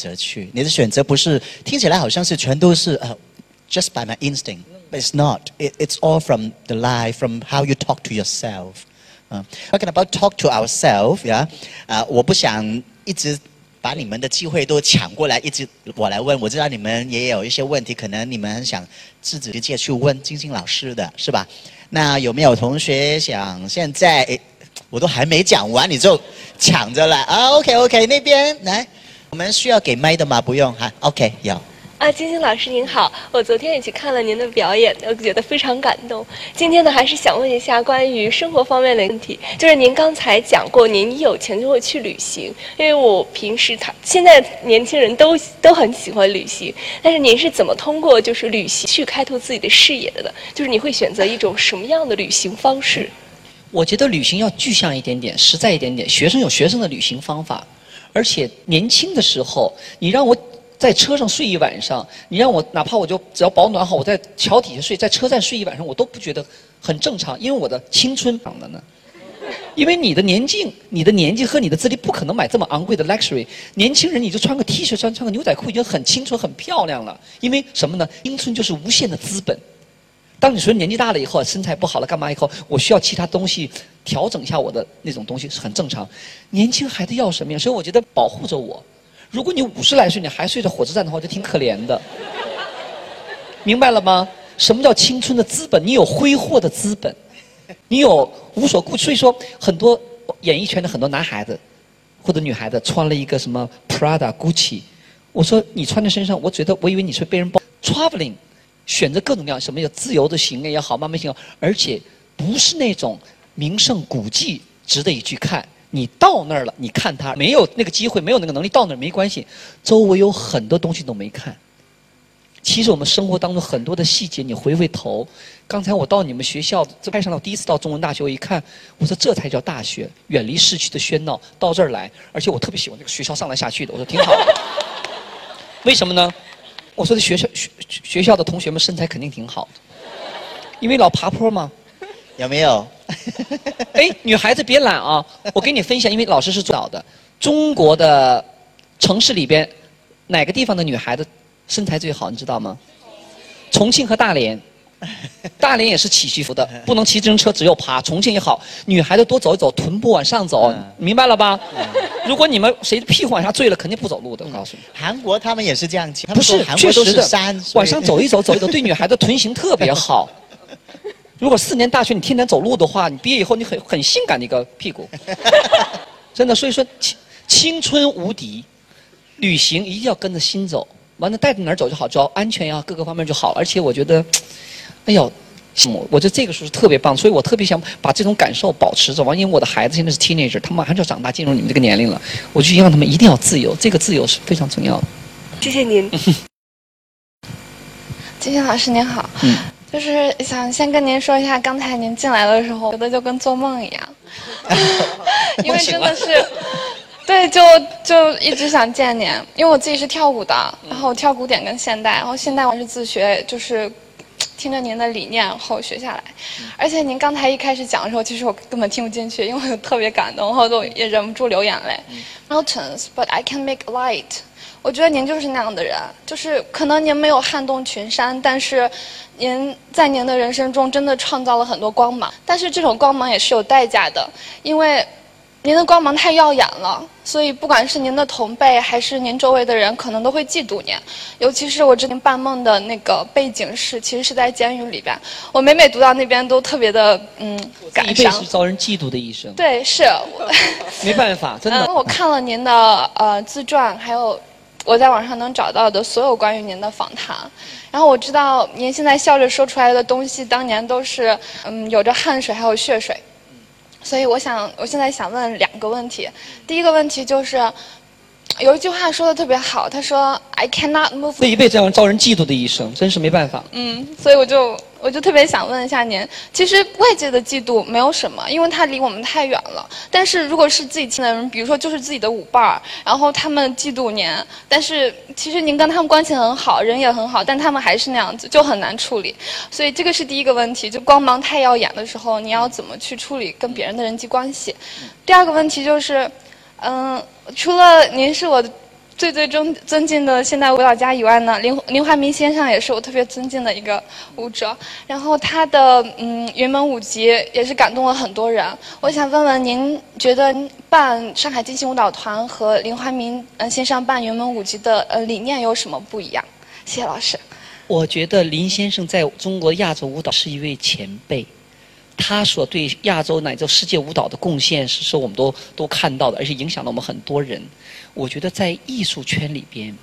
择去，你的选择不是听起来好像是全都是呃、just by my instinct. But it's not. It, it's all from the life, from how you talk to yourself. 嗯、talking about talk to ourselves, yeah. 啊、我不想一直把你们的机会都抢过来，一直我来问。我知道你们也有一些问题，可能你们想自己直接去问晶晶老师的，是吧？那有没有同学想现在？我都还没讲完，你就抢着来啊？OK OK，那边来，我们需要给麦的吗？不用哈。OK，有。啊，金星老师您好，我昨天也去看了您的表演，我觉得非常感动。今天呢，还是想问一下关于生活方面的问题，就是您刚才讲过，您一有钱就会去旅行，因为我平时他现在年轻人都都很喜欢旅行，但是您是怎么通过就是旅行去开拓自己的视野的呢？就是你会选择一种什么样的旅行方式？我觉得旅行要具象一点点，实在一点点。学生有学生的旅行方法，而且年轻的时候，你让我在车上睡一晚上，你让我哪怕我就只要保暖好，我在桥底下睡，在车站睡一晚上，我都不觉得很正常，因为我的青春长的呢。因为你的年纪、你的年纪和你的资历不可能买这么昂贵的 luxury。年轻人你就穿个 T 恤、穿穿个牛仔裤已经很青春、很漂亮了。因为什么呢？青春就是无限的资本。当你说年纪大了以后，身材不好了，干嘛以后，我需要其他东西调整一下我的那种东西是很正常。年轻孩子要什么呀？所以我觉得保护着我。如果你五十来岁你还睡在火车站的话，就挺可怜的。明白了吗？什么叫青春的资本？你有挥霍的资本，你有无所顾。所以说，很多演艺圈的很多男孩子或者女孩子穿了一个什么 Prada、Gucci，我说你穿在身上，我觉得我以为你是被人包 traveling。选择各种各样什么叫自由的行也好，慢慢行，而且不是那种名胜古迹值得你去看。你到那儿了，你看它没有那个机会，没有那个能力到那儿没关系。周围有很多东西都没看。其实我们生活当中很多的细节，你回回头。刚才我到你们学校，这爱上了第一次到中文大学，我一看，我说这才叫大学，远离市区的喧闹，到这儿来，而且我特别喜欢这个学校上来下去的，我说挺好。为什么呢？我说的学校学学校的同学们身材肯定挺好的，因为老爬坡嘛。有没有？哎，女孩子别懒啊！我给你分享，因为老师是主导的。中国的城市里边，哪个地方的女孩子身材最好？你知道吗？重庆和大连。大连也是起起伏的，不能骑自行车，只有爬。重庆也好，女孩子多走一走，臀部往上走，明白了吧？如果你们谁屁股往下坠了，肯定不走路的。我告诉你，韩国他们也是这样骑，不是，确实的，山往上走一走，走一走，对女孩子臀型特别好。如果四年大学你天天走路的话，你毕业以后你很很性感的一个屁股，真的。所以说青青春无敌，旅行一定要跟着心走，完了带着哪儿走就好，只要安全呀，各个方面就好。而且我觉得。哎呦，我觉得这个时候是特别棒，所以我特别想把这种感受保持着。完，因为我的孩子现在是 teenager，他们马上就要长大，进入你们这个年龄了，我就希望他们一定要自由，这个自由是非常重要的。谢谢您，金星老师您好，嗯，就是想先跟您说一下，刚才您进来的时候，觉得就跟做梦一样，因为真的是，对，就就一直想见您，因为我自己是跳舞的，然后跳古典跟现代，然后现代我是自学，就是。听着您的理念后学下来，而且您刚才一开始讲的时候，其实我根本听不进去，因为我特别感动，然后都也忍不住流眼泪。Mountains, but I can make light。我觉得您就是那样的人，就是可能您没有撼动群山，但是您在您的人生中真的创造了很多光芒。但是这种光芒也是有代价的，因为。您的光芒太耀眼了，所以不管是您的同辈还是您周围的人，可能都会嫉妒您。尤其是我之前办梦的那个背景是，其实是在监狱里边。我每每读到那边，都特别的嗯感伤。一辈子遭人嫉妒的一生。对，是。没办法，真的。我看了您的呃自传，还有我在网上能找到的所有关于您的访谈，然后我知道您现在笑着说出来的东西，当年都是嗯有着汗水还有血水。所以我想，我现在想问两个问题。第一个问题就是，有一句话说的特别好，他说 “I cannot move”。这一辈子让招人嫉妒的一生，真是没办法。嗯，所以我就我就特别想问一下您，其实外界的嫉妒没有什么，因为他离我们太远了。但是如果是自己亲的人，比如说就是自己的舞伴儿，然后他们嫉妒您，但是其实您跟他们关系很好，人也很好，但他们还是那样子，就很难处理。所以这个是第一个问题，就光芒太耀眼的时候，你要怎么去处理跟别人的人际关系？第二个问题就是，嗯，除了您是我。最最尊尊敬的现代舞蹈家以外呢，林林怀民先生也是我特别尊敬的一个舞者。然后他的嗯云门舞集也是感动了很多人。我想问问您，觉得办上海金星舞蹈团和林怀民嗯先生办云门舞集的呃理念有什么不一样？谢谢老师。我觉得林先生在中国亚洲舞蹈是一位前辈。他所对亚洲乃至世界舞蹈的贡献，是是我们都都看到的，而且影响了我们很多人。我觉得在艺术圈里边，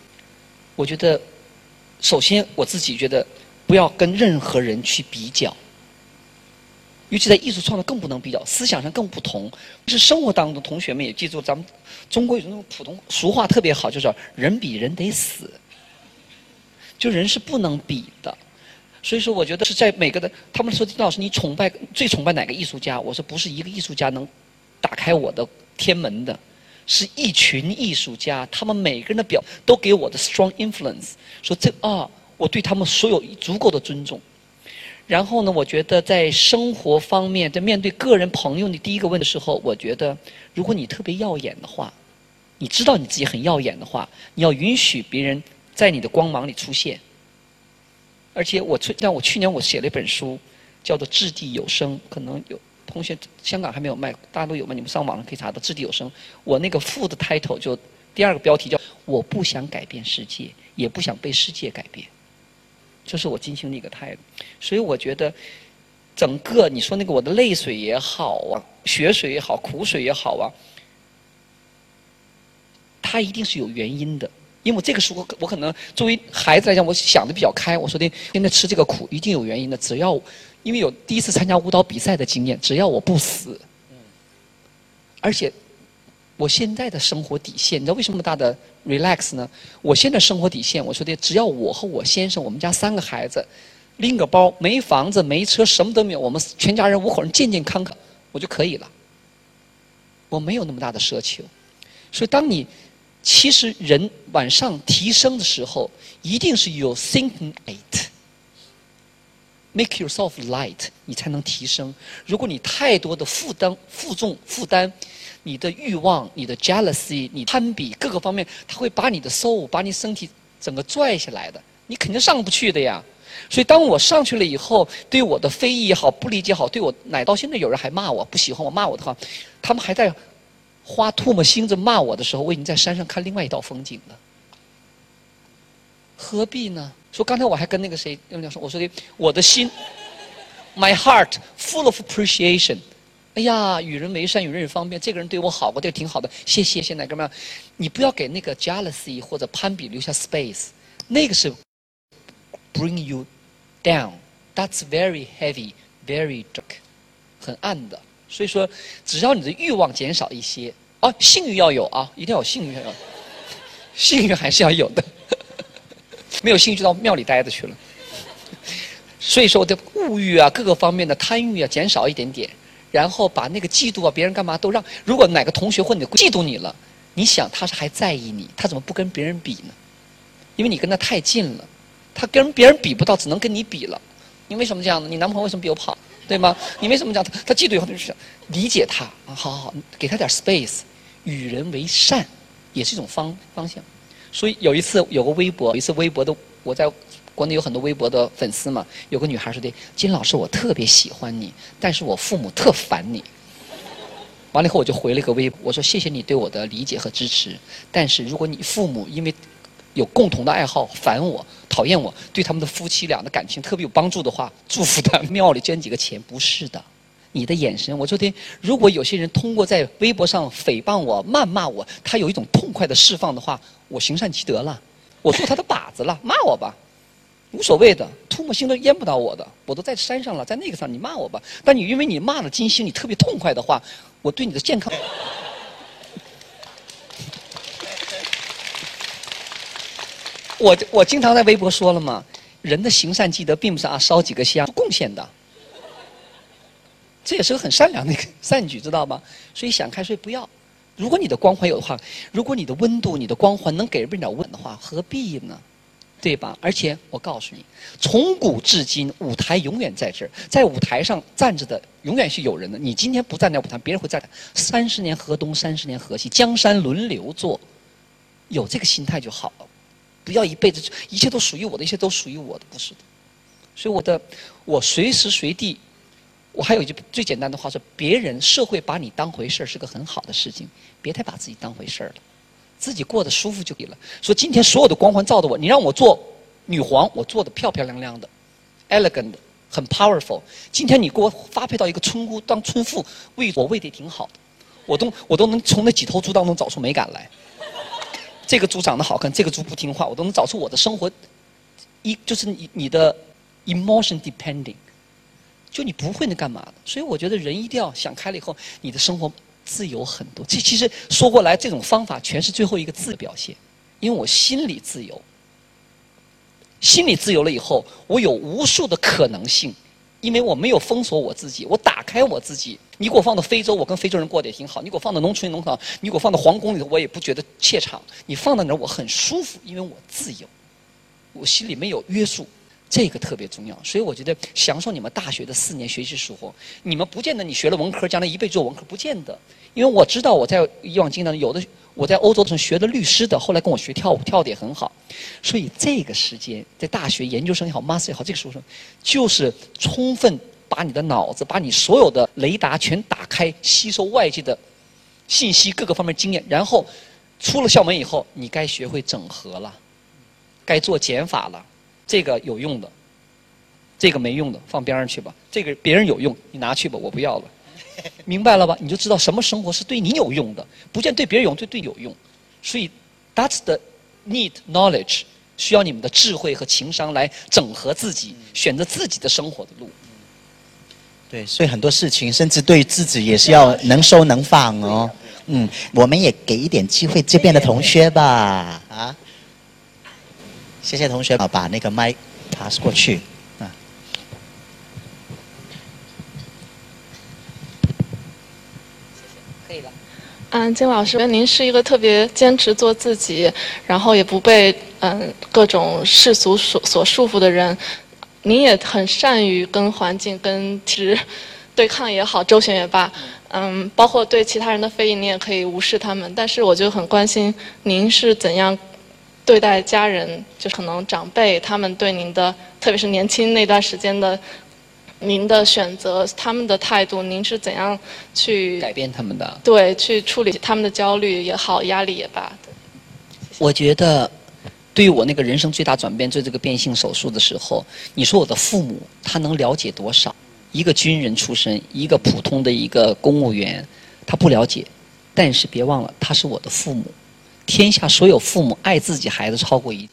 我觉得首先我自己觉得不要跟任何人去比较，尤其在艺术创作更不能比较，思想上更不同。是生活当中，同学们也记住，咱们中国有那种普通俗话特别好，就是人比人得死，就人是不能比的。所以说，我觉得是在每个的，他们说金老师，你崇拜最崇拜哪个艺术家？我说不是一个艺术家能打开我的天门的，是一群艺术家，他们每个人的表都给我的 strong influence。说这啊，我对他们所有足够的尊重。然后呢，我觉得在生活方面，在面对个人朋友你第一个问的时候，我觉得如果你特别耀眼的话，你知道你自己很耀眼的话，你要允许别人在你的光芒里出现。而且我去，像我去年我写了一本书，叫做《掷地有声》，可能有同学香港还没有卖，大家都有吗？你们上网上可以查到《掷地有声》。我那个副的 title 就第二个标题叫“我不想改变世界，也不想被世界改变”，这是我进行的一个态度。所以我觉得，整个你说那个我的泪水也好啊，血水也好，苦水也好啊，它一定是有原因的。因为我这个时候，我可能作为孩子来讲，我想的比较开。我说的，现在吃这个苦一定有原因的。只要因为有第一次参加舞蹈比赛的经验，只要我不死，而且我现在的生活底线，你知道为什么大的 relax 呢？我现在生活底线，我说的，只要我和我先生，我们家三个孩子拎个包，没房子没车，什么都没有，我们全家人五口人健健康康，我就可以了。我没有那么大的奢求，所以当你。其实人往上提升的时候，一定是有 thinking light，make yourself light，你才能提升。如果你太多的负担、负重、负担，你的欲望、你的 jealousy、你攀比各个方面，它会把你的 soul、把你身体整个拽下来的，你肯定上不去的呀。所以当我上去了以后，对我的非议也好、不理解好，对我乃到现在有人还骂我、不喜欢我、骂我的话，他们还在。花唾沫星子骂我的时候，我已经在山上看另外一道风景了。何必呢？说刚才我还跟那个谁那讲说，我说的我的心，my heart full of appreciation。哎呀，与人为善，与人方便。这个人对我好，我对挺好的，谢谢。现在哥们，你不要给那个 jealousy 或者攀比留下 space，那个是 bring you down。That's very heavy, very dark，很暗的。所以说，只要你的欲望减少一些，哦，性欲要有啊，一定要有性欲，要有，性欲还是要有的，没有性欲就到庙里待着去了。所以说，我的物欲啊，各个方面的贪欲啊，减少一点点，然后把那个嫉妒啊，别人干嘛都让。如果哪个同学或你嫉妒你了，你想他是还在意你，他怎么不跟别人比呢？因为你跟他太近了，他跟别人比不到，只能跟你比了。你为什么这样呢？你男朋友为什么比我胖？对吗？你为什么讲他？他嫉妒以后就是理解他啊，好好好，给他点 space，与人为善，也是一种方方向。所以有一次有个微博，有一次微博的我在国内有很多微博的粉丝嘛，有个女孩说的：“金老师，我特别喜欢你，但是我父母特烦你。”完了以后我就回了一个微博，我说：“谢谢你对我的理解和支持，但是如果你父母因为……”有共同的爱好，烦我、讨厌我，对他们的夫妻俩的感情特别有帮助的话，祝福他。庙里捐几个钱，不是的。你的眼神，我昨天如果有些人通过在微博上诽谤我、谩骂我，他有一种痛快的释放的话，我行善积德了，我做他的靶子了，骂我吧，无所谓的，唾沫星都淹不到我的，我都在山上了，在那个上，你骂我吧。但你因为你骂了金星，你特别痛快的话，我对你的健康。我我经常在微博说了嘛，人的行善积德并不是啊烧几个香贡献的，这也是个很善良的一个善举，知道吧？所以想开，所以不要。如果你的光环有的话，如果你的温度、你的光环能给人点温暖的话，何必呢？对吧？而且我告诉你，从古至今，舞台永远在这儿，在舞台上站着的永远是有人的。你今天不站在舞台，别人会站。三十年河东，三十年河西，江山轮流坐。有这个心态就好了，不要一辈子一切都属于我的，一切都属于我的，不是的。所以我的我随时随地，我还有一句最简单的话说：别人社会把你当回事儿是个很好的事情，别太把自己当回事儿了，自己过得舒服就可以了。说今天所有的光环照着我，你让我做女皇，我做的漂漂亮亮的，elegant，很 powerful。今天你给我发配到一个村姑当村妇，喂我喂的挺好的，我都我都能从那几头猪当中找出美感来。这个猪长得好看，这个猪不听话，我都能找出我的生活，一就是你你的 emotion depending，就你不会那干嘛的。所以我觉得人一定要想开了以后，你的生活自由很多。这其实说过来，这种方法全是最后一个自表现，因为我心里自由，心里自由了以后，我有无数的可能性。因为我没有封锁我自己，我打开我自己。你给我放到非洲，我跟非洲人过得也挺好；你给我放到农村农场，你给我放到皇宫里头，我也不觉得怯场。你放到那儿，我很舒服，因为我自由，我心里没有约束，这个特别重要。所以我觉得享受你们大学的四年学习生活，你们不见得你学了文科，将来一辈子做文科，不见得。因为我知道我在以往经常有的。我在欧洲的时候学的律师的，后来跟我学跳舞，跳的也很好。所以这个时间在大学研究生也好，master 也好，这个时候就是充分把你的脑子，把你所有的雷达全打开，吸收外界的信息，各个方面经验。然后出了校门以后，你该学会整合了，该做减法了。这个有用的，这个没用的放边上去吧。这个别人有用，你拿去吧，我不要了。明白了吧？你就知道什么生活是对你有用的，不见对别人有用，对对有用。所以，that's the need knowledge，需要你们的智慧和情商来整合自己，选择自己的生活的路。对，所以很多事情，甚至对自己也是要能收能放哦。嗯，我们也给一点机会这边的同学吧。啊，谢谢同学，把那个麦 pass 过去。嗯，金老师，您是一个特别坚持做自己，然后也不被嗯各种世俗所所束缚的人。您也很善于跟环境、跟体制对抗也好，周旋也罢，嗯，包括对其他人的非议，你也可以无视他们。但是我就很关心，您是怎样对待家人，就可能长辈他们对您的，特别是年轻那段时间的。您的选择，他们的态度，您是怎样去改变他们的？对，去处理他们的焦虑也好，压力也罢。我觉得，对于我那个人生最大转变，做这个变性手术的时候，你说我的父母他能了解多少？一个军人出身，一个普通的一个公务员，他不了解。但是别忘了，他是我的父母。天下所有父母爱自己孩子超过一。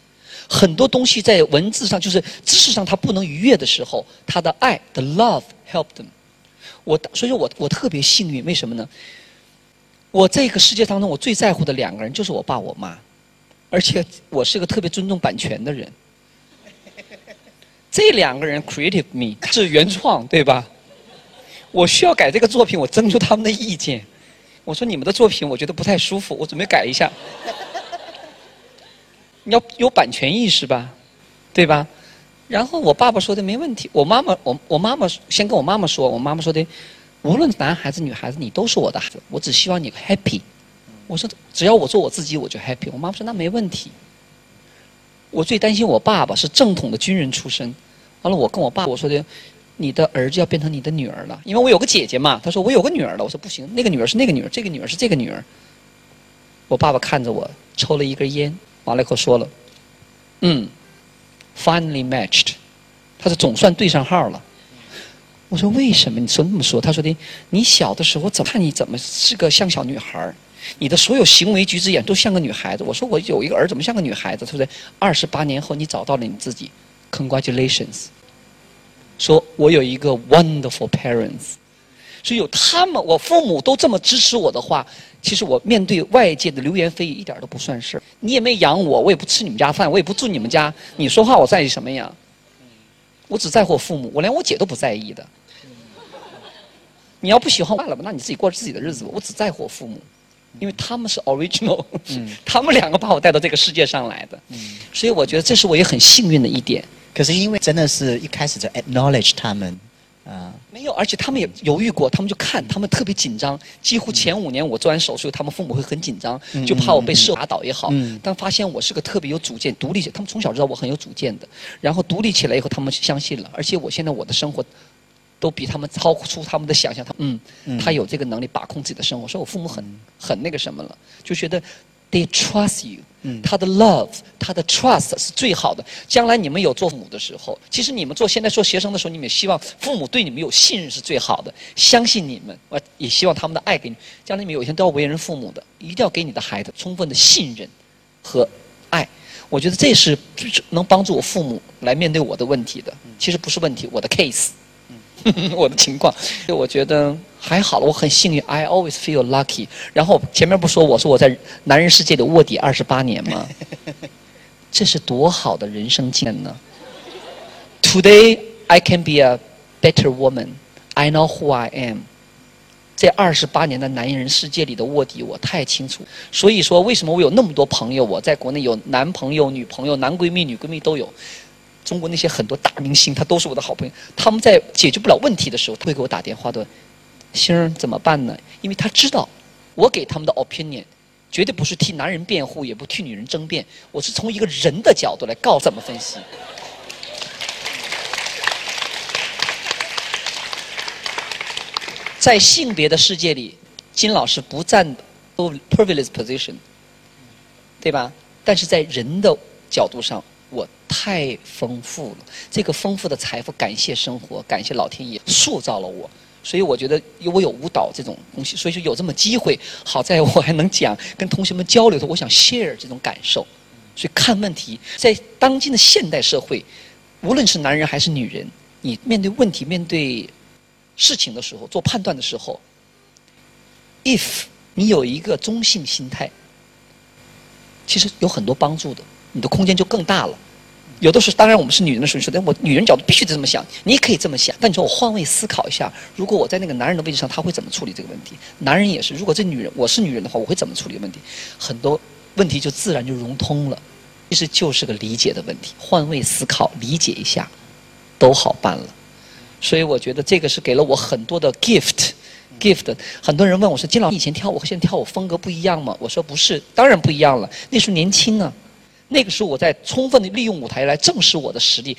很多东西在文字上，就是知识上，他不能逾越的时候，他的爱，the love helped them。我所以说我我特别幸运，为什么呢？我这个世界当中，我最在乎的两个人就是我爸我妈，而且我是个特别尊重版权的人。这两个人 created me 是原创，对吧？我需要改这个作品，我征求他们的意见。我说你们的作品我觉得不太舒服，我准备改一下。你要有版权意识吧，对吧？然后我爸爸说的没问题，我妈妈我我妈妈先跟我妈妈说，我妈妈说的，无论男孩子女孩子，你都是我的孩子，我只希望你 happy。我说只要我做我自己，我就 happy。我妈妈说那没问题。我最担心我爸爸是正统的军人出身，完了我跟我爸我说的，你的儿子要变成你的女儿了，因为我有个姐姐嘛。他说我有个女儿了，我说不行，那个女儿是那个女儿，这个女儿是这个女儿。我爸爸看着我抽了一根烟。完了以后说了，嗯，finally matched，他说总算对上号了。我说为什么你说那么说？他说的，你小的时候怎么看你怎么是个像小女孩，你的所有行为举止眼都像个女孩子。我说我有一个儿怎么像个女孩子？他说二十八年后你找到了你自己，congratulations。说我有一个 wonderful parents。所以有他们，我父母都这么支持我的话，其实我面对外界的流言蜚语一点都不算事儿。你也没养我，我也不吃你们家饭，我也不住你们家。你说话我在意什么呀？我只在乎我父母，我连我姐都不在意的。你要不喜欢，算了吧，那你自己过自己的日子吧。我只在乎我父母，因为他们是 original，他们两个把我带到这个世界上来的。所以我觉得这是我也很幸运的一点。可是因为真的是一开始就 acknowledge 他们。啊。没有，而且他们也犹豫过，他们就看，他们特别紧张。几乎前五年我做完手术，他们父母会很紧张，就怕我被社打倒也好。但发现我是个特别有主见、独立，他们从小知道我很有主见的。然后独立起来以后，他们相信了。而且我现在我的生活，都比他们超出他们的想象。他嗯，他有这个能力把控自己的生活。所以我父母很很那个什么了，就觉得。They trust you，他的 love，他的 trust 是最好的。将来你们有做父母的时候，其实你们做现在做学生的时候，你们也希望父母对你们有信任是最好的，相信你们，我也希望他们的爱给你。将来你们有一天都要为人父母的，一定要给你的孩子充分的信任和爱。我觉得这是能帮助我父母来面对我的问题的。其实不是问题，我的 case。我的情况，我觉得还好了，我很幸运，I always feel lucky。然后前面不说我说我在男人世界里卧底二十八年吗？这是多好的人生经验呢！Today I can be a better woman. I know who I am。这二十八年的男人世界里的卧底，我太清楚。所以说，为什么我有那么多朋友？我在国内有男朋友、女朋友、男闺蜜、女闺蜜都有。中国那些很多大明星，他都是我的好朋友。他们在解决不了问题的时候，他会给我打电话的。星儿怎么办呢？因为他知道，我给他们的 opinion，绝对不是替男人辩护，也不替女人争辩。我是从一个人的角度来告怎么分析。在性别的世界里，金老师不占 privileged position，对吧？但是在人的角度上。我太丰富了，这个丰富的财富，感谢生活，感谢老天爷塑造了我，所以我觉得我有舞蹈这种东西，所以说有这么机会，好在我还能讲，跟同学们交流的，我想 share 这种感受，所以看问题，在当今的现代社会，无论是男人还是女人，你面对问题、面对事情的时候，做判断的时候，if 你有一个中性心态，其实有很多帮助的，你的空间就更大了。有的时候，当然我们是女人的时候，说的我女人角度必须得这么想。你可以这么想，但你说我换位思考一下，如果我在那个男人的位置上，他会怎么处理这个问题？男人也是，如果这女人我是女人的话，我会怎么处理问题？很多问题就自然就融通了。其实就是个理解的问题，换位思考，理解一下，都好办了。所以我觉得这个是给了我很多的 gift，gift。很多人问我说：“金老师，以前跳舞和现在跳舞风格不一样吗？”我说：“不是，当然不一样了。那时候年轻啊。”那个时候，我在充分的利用舞台来证实我的实力。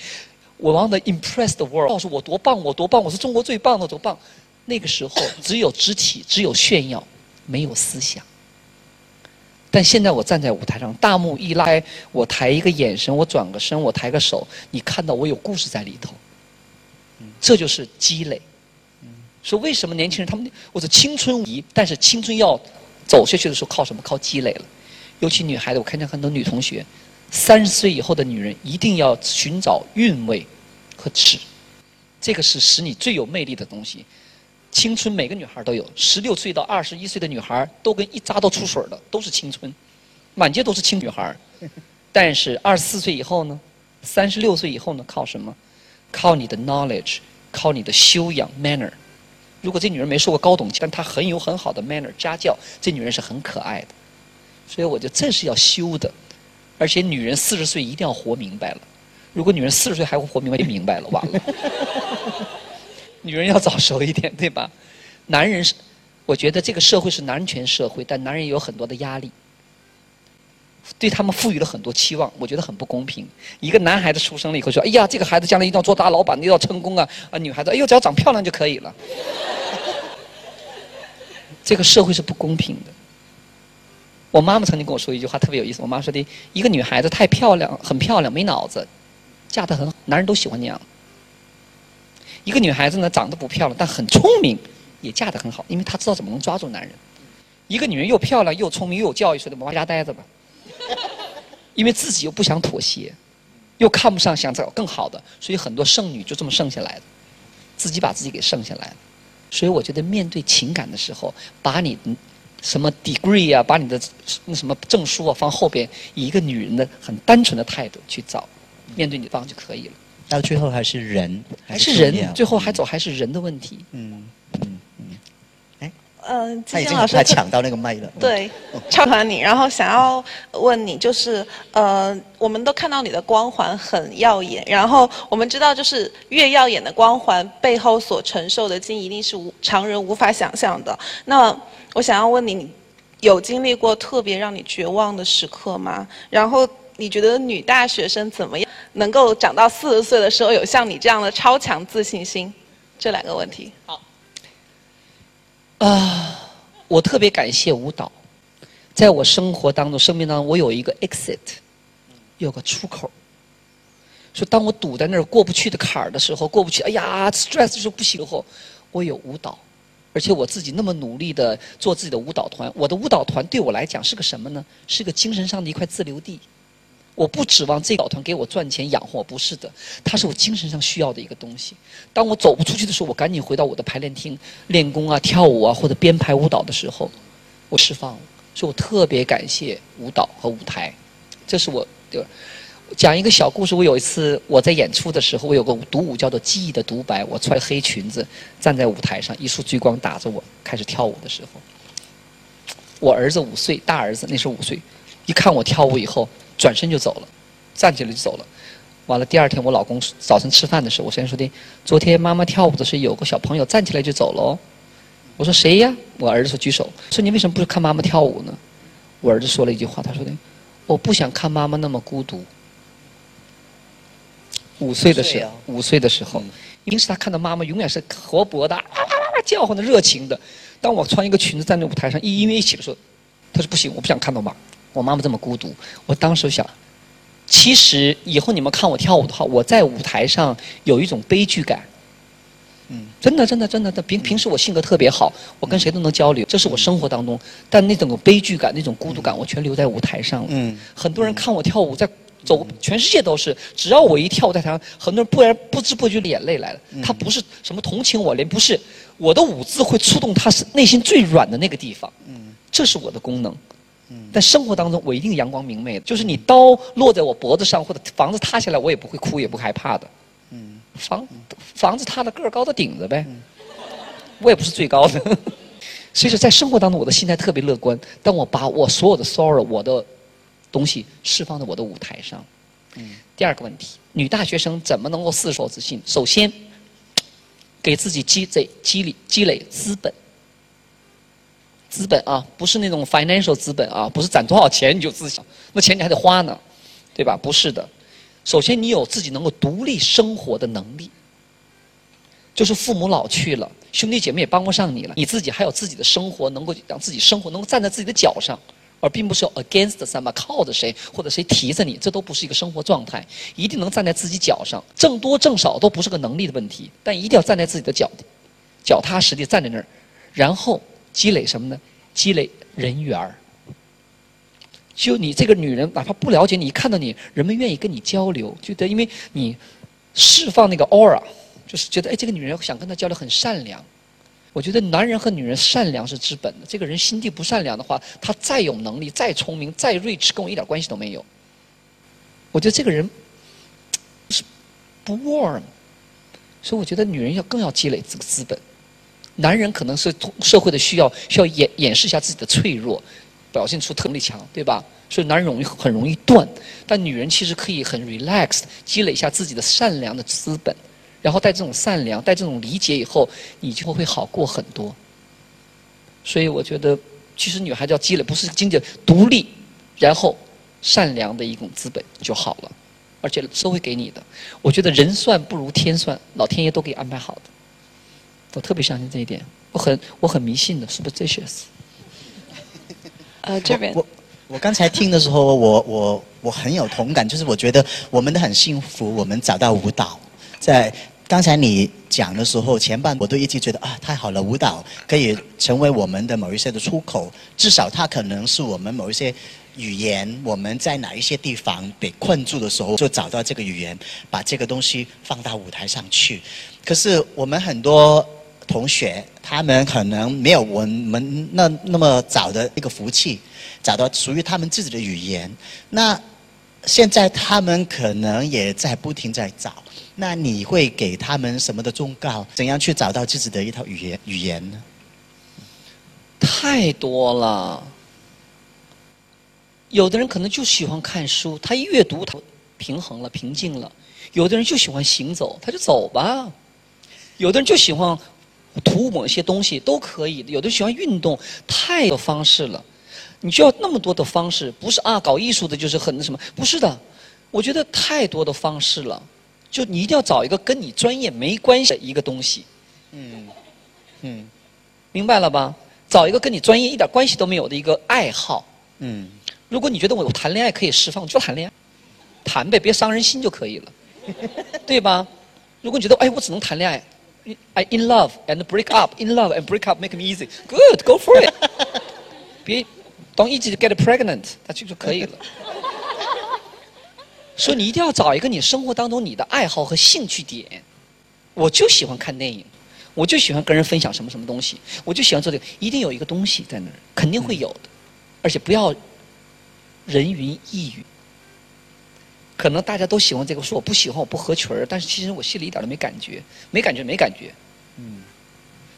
我 want to impress the world，告诉我多棒，我多棒，我是中国最棒的，多棒。那个时候只有肢体，只有炫耀，没有思想。但现在我站在舞台上，大幕一拉开，我抬一个眼神，我转个身，我抬个手，你看到我有故事在里头。这就是积累。说为什么年轻人他们，我是青春无疑，但是青春要走下去的时候靠什么？靠积累了。尤其女孩子，我看见很多女同学，三十岁以后的女人一定要寻找韵味和尺，这个是使你最有魅力的东西。青春每个女孩都有，十六岁到二十一岁的女孩都跟一扎都出水的，都是青春，满街都是青女孩。但是二十四岁以后呢，三十六岁以后呢，靠什么？靠你的 knowledge，靠你的修养 manner。如果这女人没受过高等教育，但她很有很好的 manner 家教，这女人是很可爱的。所以我觉得这是要修的，而且女人四十岁一定要活明白了。如果女人四十岁还不活明白，就明白了，完了。女人要早熟一点，对吧？男人是，我觉得这个社会是男权社会，但男人也有很多的压力，对他们赋予了很多期望，我觉得很不公平。一个男孩子出生了以后说：“哎呀，这个孩子将来一定要做大老板，一定要成功啊！”啊，女孩子：“哎呦，只要长漂亮就可以了。” 这个社会是不公平的。我妈妈曾经跟我说一句话特别有意思。我妈说的，一个女孩子太漂亮，很漂亮，没脑子，嫁得很好，男人都喜欢那样。一个女孩子呢，长得不漂亮，但很聪明，也嫁得很好，因为她知道怎么能抓住男人。一个女人又漂亮又聪明又有教育，说的往家待着吧。因为自己又不想妥协，又看不上想找更好的，所以很多剩女就这么剩下来的，自己把自己给剩下来了。所以我觉得面对情感的时候，把你。什么 degree 啊，把你的那什么证书啊放后边，以一个女人的很单纯的态度去找，面对女方就可以了。到最后还是人，还是人，最后还走还是人的问题。嗯嗯他已经金星老师特很快抢到那个麦了。嗯，对，超喜欢你，然后想要问你，就是呃，我们都看到你的光环很耀眼，然后我们知道，就是越耀眼的光环背后所承受的劲，一定是无常人无法想象的。那我想要问你，你有经历过特别让你绝望的时刻吗？然后你觉得女大学生怎么样能够长到四十岁的时候有像你这样的超强自信心？这两个问题。啊，我特别感谢舞蹈，在我生活当中、生命当中，我有一个 exit，有个出口。说当我堵在那儿过不去的坎儿的时候，过不去，哎呀，stress 的时候不行后，我有舞蹈，而且我自己那么努力的做自己的舞蹈团，我的舞蹈团对我来讲是个什么呢？是个精神上的一块自留地。我不指望这个舞团给我赚钱养活我，不是的，它是我精神上需要的一个东西。当我走不出去的时候，我赶紧回到我的排练厅练功啊、跳舞啊或者编排舞蹈的时候，我释放了。所以我特别感谢舞蹈和舞台，这是我对吧？讲一个小故事，我有一次我在演出的时候，我有个独舞叫做《记忆的独白》，我穿黑裙子站在舞台上，一束聚光打着我，开始跳舞的时候，我儿子五岁，大儿子那时候五岁，一看我跳舞以后，转身就走了，站起来就走了。完了，第二天我老公早晨吃饭的时候，我先说的，昨天妈妈跳舞的时候，有个小朋友站起来就走了哦。我说谁呀？我儿子说举手，说你为什么不是看妈妈跳舞呢？我儿子说了一句话，他说的，我不想看妈妈那么孤独。五岁的时候五岁的时候，平时他看到妈妈永远是活泼的，啊哇哇哇叫唤的、热情的。当我穿一个裙子站在舞台上，一音乐一起的时候，他说不行，我不想看到妈，我妈妈这么孤独。我当时想，其实以后你们看我跳舞的话，我在舞台上有一种悲剧感。嗯，真的，真的，真的，平平时我性格特别好，我跟谁都能交流，这是我生活当中，但那种悲剧感、那种孤独感，我全留在舞台上了。嗯，很多人看我跳舞，在走，全世界都是，只要我一跳舞在台上，很多人不然不知不觉眼泪来了。他不是什么同情我，连不是我的舞姿会触动他是内心最软的那个地方。嗯，这是我的功能。嗯，但生活当中我一定阳光明媚的，就是你刀落在我脖子上或者房子塌下来，我也不会哭，也不害怕的。嗯，房房子塌了，个儿高的顶着呗。我也不是最高的。所以说，在生活当中，我的心态特别乐观。当我把我所有的 sorrow，我的东西释放在我的舞台上。嗯。第二个问题，女大学生怎么能够四手自信？首先，给自己积累、积累、积累资本。资本啊，不是那种 financial 资本啊，不是攒多少钱你就自信，那钱你还得花呢，对吧？不是的。首先，你有自己能够独立生活的能力。就是父母老去了，兄弟姐妹也帮不上你了，你自己还有自己的生活，能够让自己生活能够站在自己的脚上，而并不是 against some 靠着谁或者谁提着你，这都不是一个生活状态。一定能站在自己脚上，挣多挣少都不是个能力的问题，但一定要站在自己的脚，脚踏实地站在那儿，然后积累什么呢？积累人缘儿。就你这个女人，哪怕不了解你，一看到你，人们愿意跟你交流，觉得因为你释放那个 aura。就是觉得哎，这个女人想跟她交流很善良。我觉得男人和女人善良是资本的。这个人心地不善良的话，他再有能力、再聪明、再睿智，跟我一点关系都没有。我觉得这个人是不 warm，所以我觉得女人要更要积累这个资本。男人可能是社会的需要，需要掩掩饰一下自己的脆弱，表现出特力强，对吧？所以男人容易很容易断，但女人其实可以很 relaxed，积累一下自己的善良的资本。然后带这种善良，带这种理解以后，你就会好过很多。所以我觉得，其实女孩子要积累，不是经济独立，然后善良的一种资本就好了，而且社会给你的。我觉得人算不如天算，老天爷都给安排好的。我特别相信这一点，我很我很迷信的，superstitious。呃，这边我我刚才听的时候，我我我很有同感，就是我觉得我们都很幸福，我们找到舞蹈在。刚才你讲的时候，前半我都一直觉得啊，太好了，舞蹈可以成为我们的某一些的出口，至少它可能是我们某一些语言，我们在哪一些地方被困住的时候，就找到这个语言，把这个东西放到舞台上去。可是我们很多同学，他们可能没有我们那那么早的一个福气，找到属于他们自己的语言。那现在他们可能也在不停在找。那你会给他们什么的忠告？怎样去找到自己的一套语言语言呢？太多了。有的人可能就喜欢看书，他一阅读他平衡了、平静了；有的人就喜欢行走，他就走吧；有的人就喜欢涂抹一些东西，都可以；有的喜欢运动，太多方式了。你需要那么多的方式，不是啊？搞艺术的就是很那什么？不是的，我觉得太多的方式了。就你一定要找一个跟你专业没关系的一个东西。嗯嗯，明白了吧？找一个跟你专业一点关系都没有的一个爱好。嗯。如果你觉得我谈恋爱可以释放，就谈恋爱，谈呗，别伤人心就可以了，对吧？如果你觉得哎，我只能谈恋爱，I in love and break up，in love and break up make me easy，good，go for it。别，don't easy get pregnant，那就就可以了。所以你一定要找一个你生活当中你的爱好和兴趣点。我就喜欢看电影，我就喜欢跟人分享什么什么东西，我就喜欢做这个，一定有一个东西在那儿，肯定会有的，而且不要。人云亦云，可能大家都喜欢这个，说我不喜欢，我不合群儿。但是其实我心里一点都没感觉，没感觉，没感觉。嗯，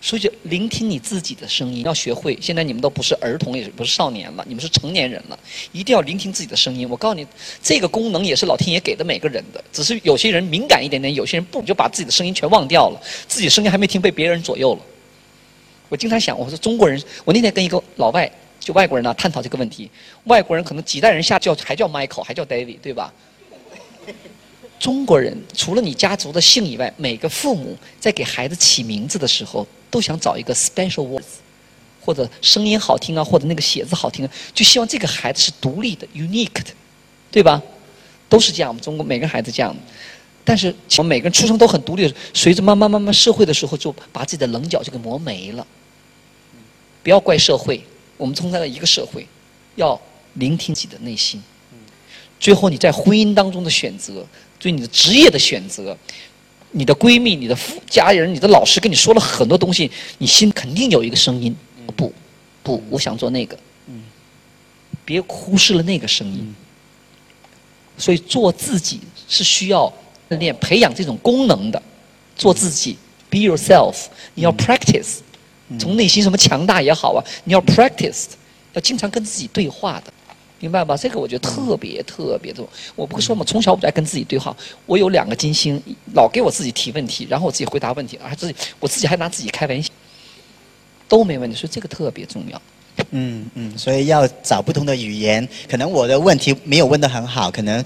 所以就聆听你自己的声音，要学会。现在你们都不是儿童，也不是少年了，你们是成年人了，一定要聆听自己的声音。我告诉你，这个功能也是老天爷给的每个人的，只是有些人敏感一点点，有些人不，就把自己的声音全忘掉了，自己声音还没听，被别人左右了。我经常想，我说中国人，我那天跟一个老外。就外国人呢，探讨这个问题。外国人可能几代人下叫还叫 Michael，还叫 David，对吧？中国人除了你家族的姓以外，每个父母在给孩子起名字的时候，都想找一个 special words，或者声音好听啊，或者那个写字好听，啊，就希望这个孩子是独立的、unique 的，对吧？都是这样，我们中国每个孩子这样。但是我们每个人出生都很独立，随着慢慢慢慢社会的时候，就把自己的棱角就给磨没了。不要怪社会。我们存在了一个社会，要聆听自己的内心。最后你在婚姻当中的选择，对你的职业的选择，你的闺蜜、你的父家人、你的老师跟你说了很多东西，你心肯定有一个声音：不，不，我想做那个。别忽视了那个声音。所以做自己是需要练、培养这种功能的。做自己，be yourself，你要 practice。从内心什么强大也好啊，你要 practice，要经常跟自己对话的，明白吧？这个我觉得特别特别多。我不会说嘛，从小我就爱跟自己对话。我有两个金星，老给我自己提问题，然后我自己回答问题，还自己我自己还拿自己开玩笑，都没问题。所以这个特别重要。嗯嗯，所以要找不同的语言。可能我的问题没有问得很好，可能。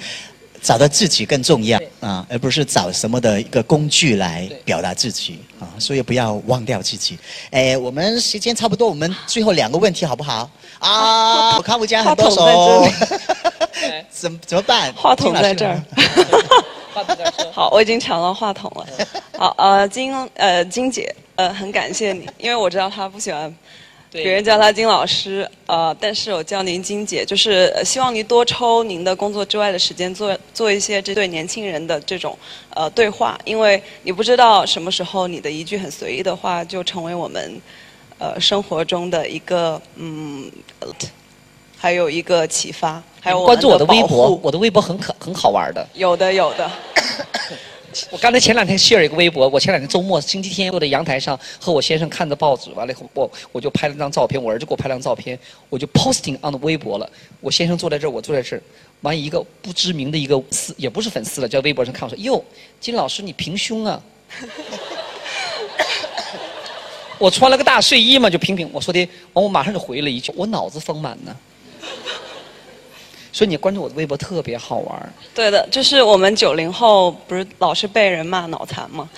找到自己更重要啊，而不是找什么的一个工具来表达自己啊，所以不要忘掉自己。哎，我们时间差不多，我们最后两个问题好不好？啊，我看不见很多手，怎怎么办？话筒在这儿。好，我已经抢到话筒了。好，呃，金呃金姐，呃，很感谢你，因为我知道她不喜欢。别人叫她金老师，呃，但是我叫您金姐，就是希望您多抽您的工作之外的时间，做做一些这对年轻人的这种呃对话，因为你不知道什么时候你的一句很随意的话，就成为我们呃生活中的一个嗯，还有一个启发，还有关注我的微博，我的微博很可很好玩的，有的有的。我刚才前两天谢尔一个微博，我前两天周末星期天坐在阳台上和我先生看着报纸，完了以后我我就拍了张照片，我儿子给我拍张照片，我就 posting on 微博了。我先生坐在这儿，我坐在这儿，完一个不知名的一个丝也不是粉丝了，在微博上看我说哟，金老师你平胸啊？我穿了个大睡衣嘛，就平平。我说的，完我马上就回了一句，我脑子丰满呢。所以你关注我的微博特别好玩对的，就是我们九零后不是老是被人骂脑残吗？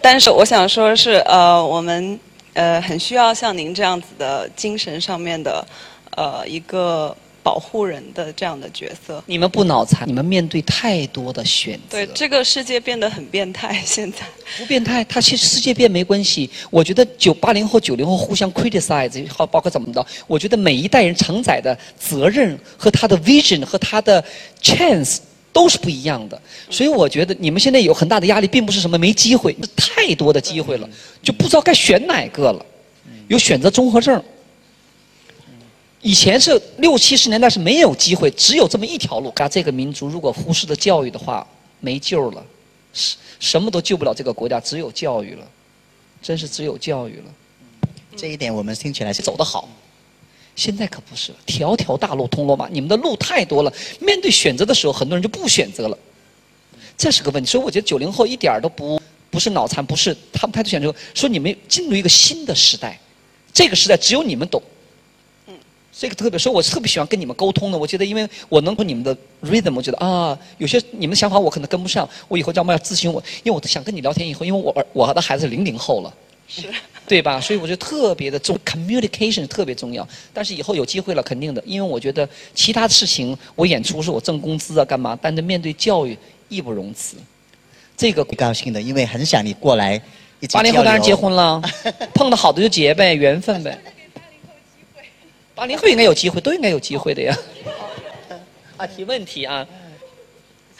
但是我想说是呃，我们呃很需要像您这样子的精神上面的呃一个。保护人的这样的角色，你们不脑残，你们面对太多的选择。对，这个世界变得很变态，现在不变态，它其实世界变没关系。我觉得九八零后、九零后互相 criticize，好，包括怎么着？我觉得每一代人承载的责任和他的 vision 和他的 chance 都是不一样的。所以我觉得你们现在有很大的压力，并不是什么没机会，是太多的机会了，就不知道该选哪个了，有选择综合症。以前是六七十年代是没有机会，只有这么一条路。啊，这个民族如果忽视了教育的话，没救了，什什么都救不了这个国家，只有教育了，真是只有教育了。这一点我们听起来是走得好。现在可不是了，条条大路通罗马，你们的路太多了。面对选择的时候，很多人就不选择了，这是个问题。所以我觉得九零后一点都不不是脑残，不是他们太多选择，说你们进入一个新的时代，这个时代只有你们懂。嗯，这个特别，所以我特别喜欢跟你们沟通的。我觉得，因为我能懂你们的 rhythm，我觉得啊，有些你们的想法我可能跟不上，我以后要么要咨询我，因为我想跟你聊天以后，因为我儿我的孩子零零后了。是。对吧？所以我觉得特别的重，communication 特别重要。但是以后有机会了，肯定的，因为我觉得其他事情，我演出是我挣工资啊，干嘛？但是面对教育，义不容辞。这个高兴的，因为很想你过来八零后当然结婚了，碰到好的就结呗，缘分呗。八零后应该有机会，都应该有机会的呀。啊，提问题啊。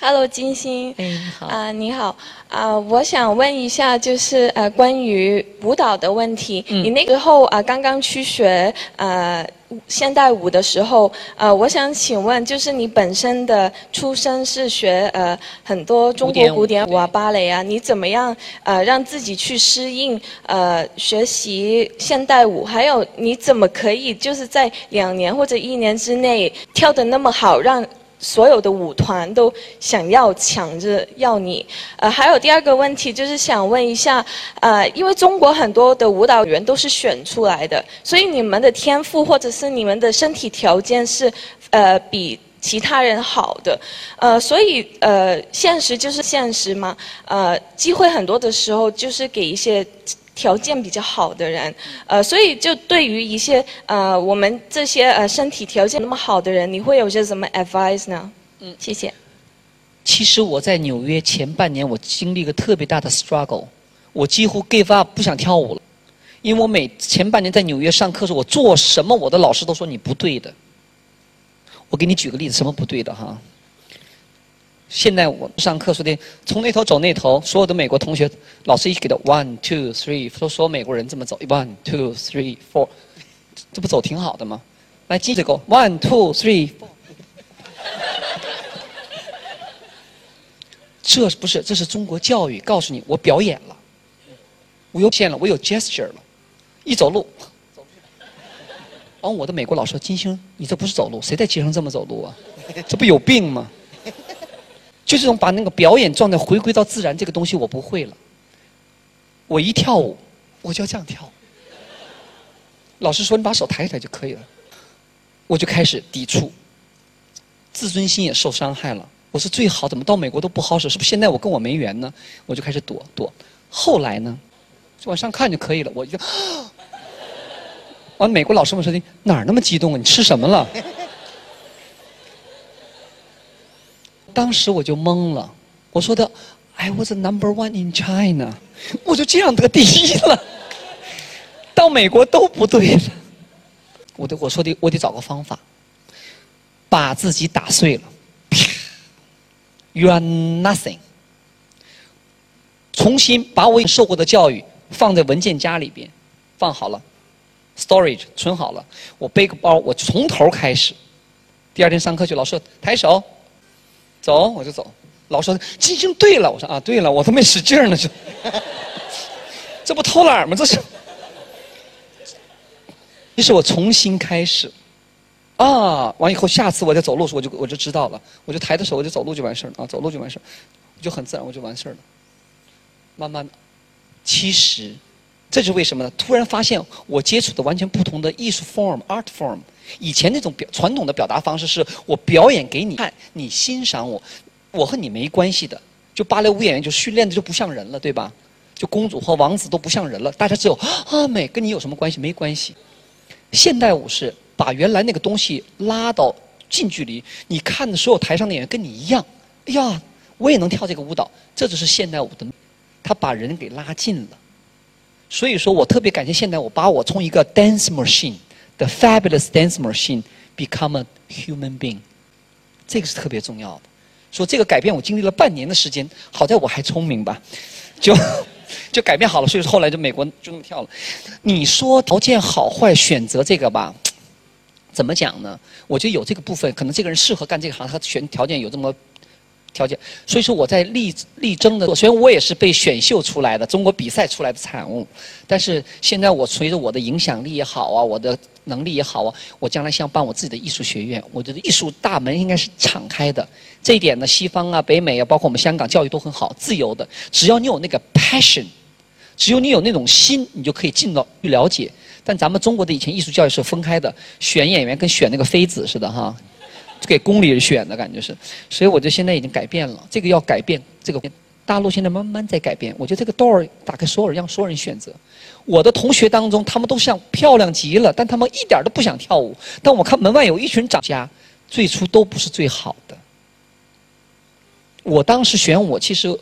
Hello，金星。哎，好。啊，你好。啊，我想问一下，就是呃，关于舞蹈的问题。嗯。你那个时候啊，刚刚去学呃现代舞的时候，呃，我想请问，就是你本身的出身是学呃很多中国古典舞啊、芭蕾啊，你怎么样呃让自己去适应呃学习现代舞？还有你怎么可以就是在两年或者一年之内跳得那么好，让所有的舞团都想要抢着要你，呃，还有第二个问题就是想问一下，呃，因为中国很多的舞蹈员都是选出来的，所以你们的天赋或者是你们的身体条件是，呃，比其他人好的，呃，所以呃，现实就是现实嘛，呃，机会很多的时候就是给一些。条件比较好的人，呃，所以就对于一些呃我们这些呃身体条件那么好的人，你会有些什么 advice 呢？嗯，谢谢。其实我在纽约前半年，我经历一个特别大的 struggle，我几乎 give up 不想跳舞了，因为我每前半年在纽约上课时候，我做什么我的老师都说你不对的。我给你举个例子，什么不对的哈？现在我上课说的，从那头走那头，所有的美国同学，老师一给的 one two three，说说美国人这么走，one two three four，这不走挺好的吗？来，记这个 one two three four，这不是这是中国教育告诉你，我表演了，我有线了，我有 gesture 了，一走路，完我的美国老师金星，你这不是走路，谁在街上这么走路啊？这不有病吗？就这种把那个表演状态回归到自然这个东西我不会了，我一跳舞我就要这样跳。老师说你把手抬起来就可以了，我就开始抵触，自尊心也受伤害了。我说最好怎么到美国都不好使，是不是现在我跟我没缘呢？我就开始躲躲。后来呢，就往上看就可以了。我就，完美国老师们说你哪儿那么激动啊？你吃什么了？当时我就懵了，我说的，I was number one in China，我就这样得第一了，到美国都不对了，我得我说的我得找个方法，把自己打碎了，You are nothing，重新把我受过的教育放在文件夹里边，放好了，storage 存好了，我背个包，我从头开始，第二天上课去，老师抬手。走，我就走。老师说金星对了，我说啊，对了，我都没使劲呢，这这不偷懒吗？这是。于是我重新开始，啊，完以后下次我再走路时，我就我就知道了，我就抬着手，我就走路就完事了啊，走路就完事儿，就很自然，我就完事了。慢慢的，其实，这是为什么呢？突然发现我接触的完全不同的艺术 form art form。以前那种表传统的表达方式是我表演给你看，你欣赏我，我和你没关系的。就芭蕾舞演员就训练的就不像人了，对吧？就公主和王子都不像人了，大家只有啊美，跟你有什么关系？没关系。现代舞是把原来那个东西拉到近距离，你看的所有台上的演员跟你一样，哎呀，我也能跳这个舞蹈，这就是现代舞的，他把人给拉近了。所以说我特别感谢现代舞，把我从一个 dance machine。The fabulous dance machine become a human being，这个是特别重要的。说这个改变我经历了半年的时间，好在我还聪明吧，就 就改变好了。所以说后来就美国就那么跳了。你说条件好坏选择这个吧，怎么讲呢？我觉得有这个部分，可能这个人适合干这个行，他选条件有这么条件。所以说我在力力争的，虽然我也是被选秀出来的，中国比赛出来的产物，但是现在我随着我的影响力也好啊，我的能力也好啊，我将来想办我自己的艺术学院。我觉得艺术大门应该是敞开的。这一点呢，西方啊、北美啊，包括我们香港教育都很好，自由的。只要你有那个 passion，只有你有那种心，你就可以进到去了解。但咱们中国的以前艺术教育是分开的，选演员跟选那个妃子似的哈，给宫里人选的感觉是。所以我觉得现在已经改变了，这个要改变。这个大陆现在慢慢在改变。我觉得这个 door 打开，所有人让所有人选择。我的同学当中，他们都像漂亮极了，但他们一点都不想跳舞。但我看门外有一群长家，最初都不是最好的。我当时选我，其实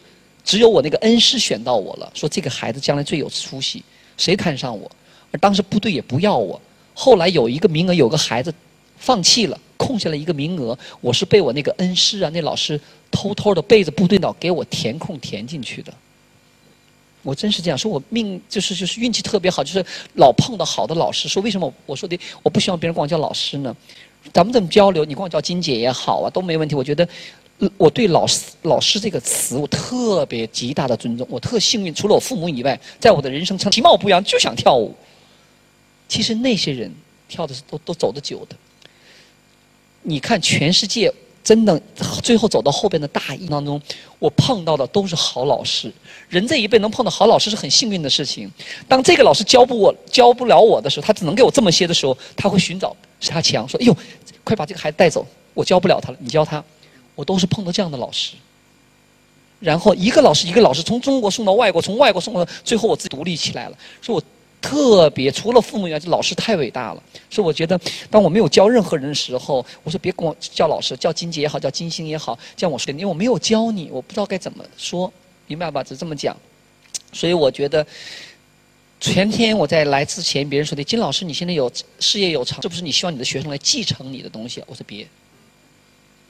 只有我那个恩师选到我了，说这个孩子将来最有出息，谁看上我？而当时部队也不要我。后来有一个名额，有个孩子放弃了，空下了一个名额，我是被我那个恩师啊，那老师偷偷的背着部队脑给我填空填进去的。我真是这样说，我命就是就是运气特别好，就是老碰到好的老师。说为什么我说的我不希望别人管我叫老师呢？咱们这么交流，你管我叫金姐也好啊，都没问题。我觉得。我对老师“老师”这个词，我特别极大的尊重。我特幸运，除了我父母以外，在我的人生上其貌不扬，就想跳舞。其实那些人跳的是都都走得久的。你看，全世界真的最后走到后边的大艺当中，我碰到的都是好老师。人这一辈能碰到好老师是很幸运的事情。当这个老师教不我、教不了我的时候，他只能给我这么些的时候，他会寻找他强，说：“哎呦，快把这个孩子带走，我教不了他了，你教他。”我都是碰到这样的老师，然后一个老师一个老师从中国送到外国，从外国送到最后我自己独立起来了。说我特别除了父母以外，这老师太伟大了。所以我觉得，当我没有教任何人的时候，我说别跟我叫老师，叫金姐也好，叫金星也好，叫我说，因为我没有教你，我不知道该怎么说，明白吧？就这么讲。所以我觉得，前天我在来之前，别人说的金老师，你现在有事业有成，这不是你希望你的学生来继承你的东西？我说别。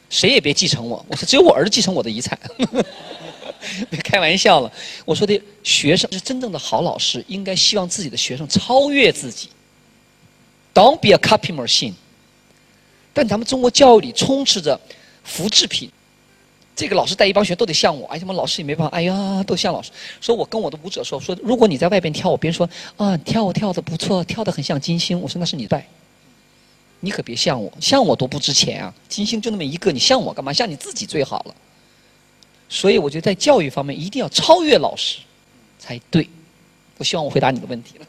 谁也别继承我，我说只有我儿子继承我的遗产，别 开玩笑了。我说的学生是真正的好老师，应该希望自己的学生超越自己。Don't be a copy machine。但咱们中国教育里充斥着复制品，这个老师带一帮学生都得像我，哎，他们老师也没办法，哎呀，都像老师。说我跟我的舞者说，说如果你在外边跳舞，别人说啊，跳舞跳的不错，跳的很像金星，我说那是你带。你可别像我，像我多不值钱啊！金星就那么一个，你像我干嘛？像你自己最好了。所以我觉得在教育方面一定要超越老师，才对。我希望我回答你的问题了。